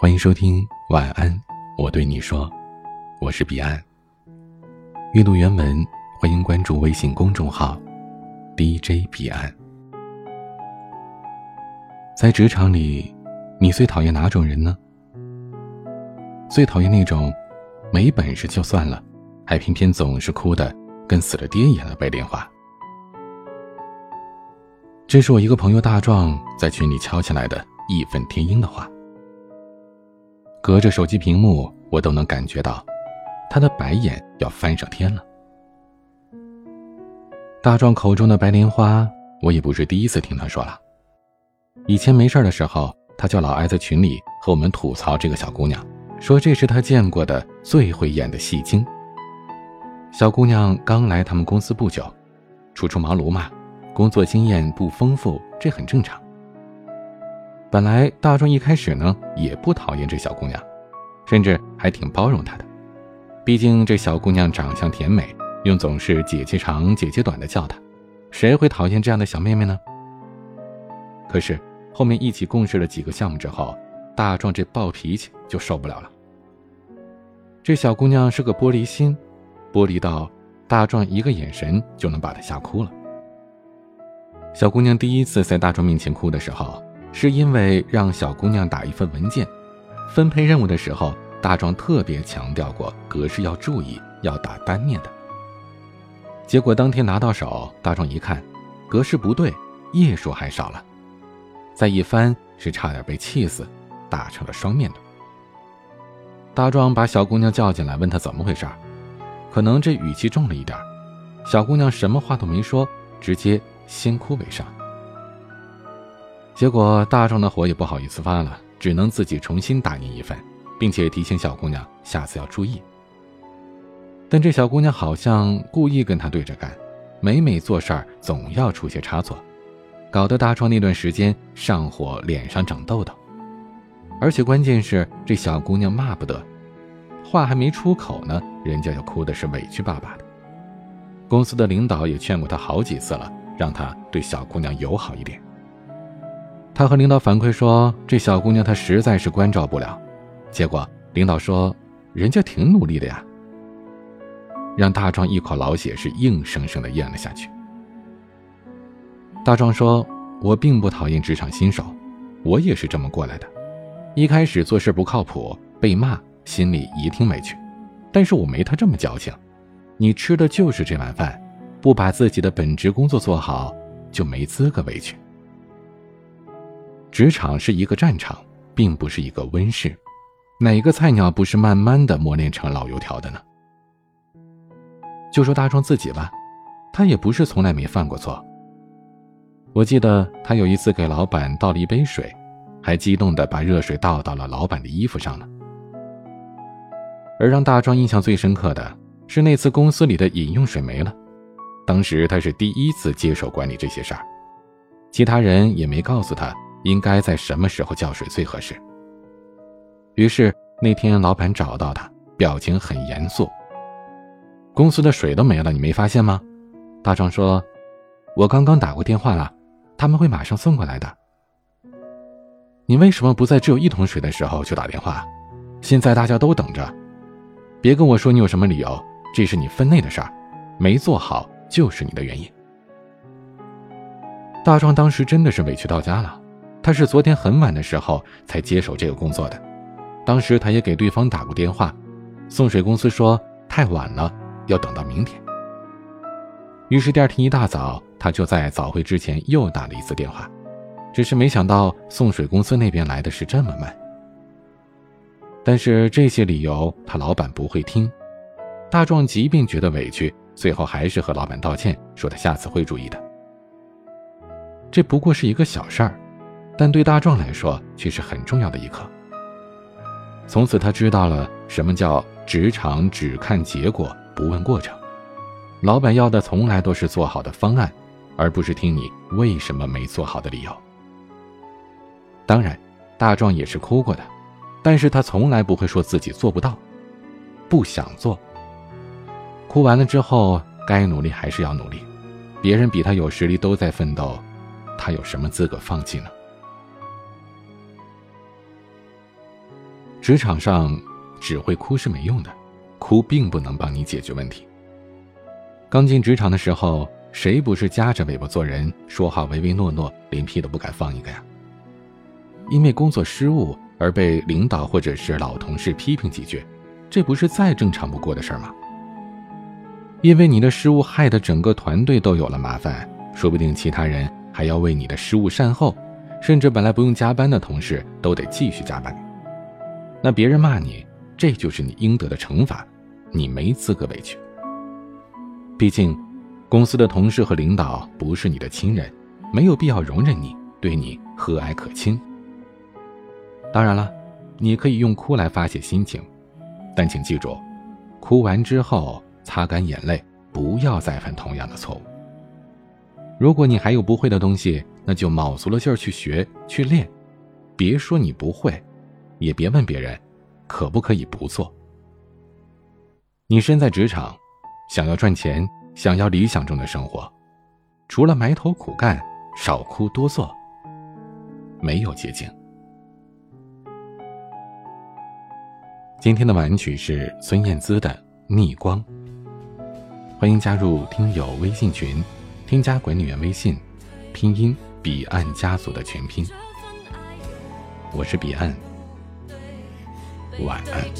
欢迎收听晚安，我对你说，我是彼岸。阅读原文，欢迎关注微信公众号 DJ 彼岸。在职场里，你最讨厌哪种人呢？最讨厌那种没本事就算了，还偏偏总是哭的跟死了爹一样的白莲花。这是我一个朋友大壮在群里敲起来的义愤填膺的话。隔着手机屏幕，我都能感觉到，他的白眼要翻上天了。大壮口中的白莲花，我也不是第一次听他说了。以前没事的时候，他就老爱在群里和我们吐槽这个小姑娘，说这是他见过的最会演的戏精。小姑娘刚来他们公司不久，初出茅庐嘛，工作经验不丰富，这很正常。本来大壮一开始呢也不讨厌这小姑娘，甚至还挺包容她的。毕竟这小姑娘长相甜美，用总是姐姐长姐姐短的叫她，谁会讨厌这样的小妹妹呢？可是后面一起共事了几个项目之后，大壮这暴脾气就受不了了。这小姑娘是个玻璃心，玻璃到大壮一个眼神就能把她吓哭了。小姑娘第一次在大壮面前哭的时候。是因为让小姑娘打一份文件，分配任务的时候，大壮特别强调过格式要注意，要打单面的。结果当天拿到手，大壮一看，格式不对，页数还少了，再一翻是差点被气死，打成了双面的。大壮把小姑娘叫进来，问她怎么回事可能这语气重了一点，小姑娘什么话都没说，直接先哭为上。结果大壮的火也不好意思发了，只能自己重新打印一份，并且提醒小姑娘下次要注意。但这小姑娘好像故意跟他对着干，每每做事儿总要出些差错，搞得大壮那段时间上火，脸上长痘痘。而且关键是这小姑娘骂不得，话还没出口呢，人家就哭的是委屈巴巴的。公司的领导也劝过她好几次了，让她对小姑娘友好一点。他和领导反馈说：“这小姑娘她实在是关照不了。”结果领导说：“人家挺努力的呀。”让大壮一口老血是硬生生的咽了下去。大壮说：“我并不讨厌职场新手，我也是这么过来的。一开始做事不靠谱，被骂，心里也挺委屈。但是我没他这么矫情。你吃的就是这碗饭，不把自己的本职工作做好，就没资格委屈。”职场是一个战场，并不是一个温室。哪个菜鸟不是慢慢的磨练成老油条的呢？就说大壮自己吧，他也不是从来没犯过错。我记得他有一次给老板倒了一杯水，还激动的把热水倒到了老板的衣服上呢。而让大壮印象最深刻的是那次公司里的饮用水没了，当时他是第一次接手管理这些事儿，其他人也没告诉他。应该在什么时候叫水最合适？于是那天老板找到他，表情很严肃。公司的水都没了，你没发现吗？大壮说：“我刚刚打过电话了，他们会马上送过来的。”你为什么不在只有一桶水的时候就打电话？现在大家都等着，别跟我说你有什么理由，这是你分内的事儿，没做好就是你的原因。大壮当时真的是委屈到家了。他是昨天很晚的时候才接手这个工作的，当时他也给对方打过电话，送水公司说太晚了，要等到明天。于是第二天一大早，他就在早会之前又打了一次电话，只是没想到送水公司那边来的是这么慢。但是这些理由他老板不会听，大壮即便觉得委屈，最后还是和老板道歉，说他下次会注意的。这不过是一个小事儿。但对大壮来说却是很重要的一课。从此，他知道了什么叫职场只看结果不问过程。老板要的从来都是做好的方案，而不是听你为什么没做好的理由。当然，大壮也是哭过的，但是他从来不会说自己做不到，不想做。哭完了之后，该努力还是要努力。别人比他有实力，都在奋斗，他有什么资格放弃呢？职场上，只会哭是没用的，哭并不能帮你解决问题。刚进职场的时候，谁不是夹着尾巴做人，说话唯唯诺诺，连屁都不敢放一个呀？因为工作失误而被领导或者是老同事批评几句，这不是再正常不过的事儿吗？因为你的失误害得整个团队都有了麻烦，说不定其他人还要为你的失误善后，甚至本来不用加班的同事都得继续加班。那别人骂你，这就是你应得的惩罚，你没资格委屈。毕竟，公司的同事和领导不是你的亲人，没有必要容忍你，对你和蔼可亲。当然了，你可以用哭来发泄心情，但请记住，哭完之后。擦干眼泪，不要再犯同样的错误。如果你还有不会的东西，那就卯足了劲儿去学去练，别说你不会，也别问别人可不可以不做。你身在职场，想要赚钱，想要理想中的生活，除了埋头苦干，少哭多做，没有捷径。今天的晚曲是孙燕姿的《逆光》。欢迎加入听友微信群，添加管理员微信，拼音彼岸家族的全拼。我是彼岸，晚安。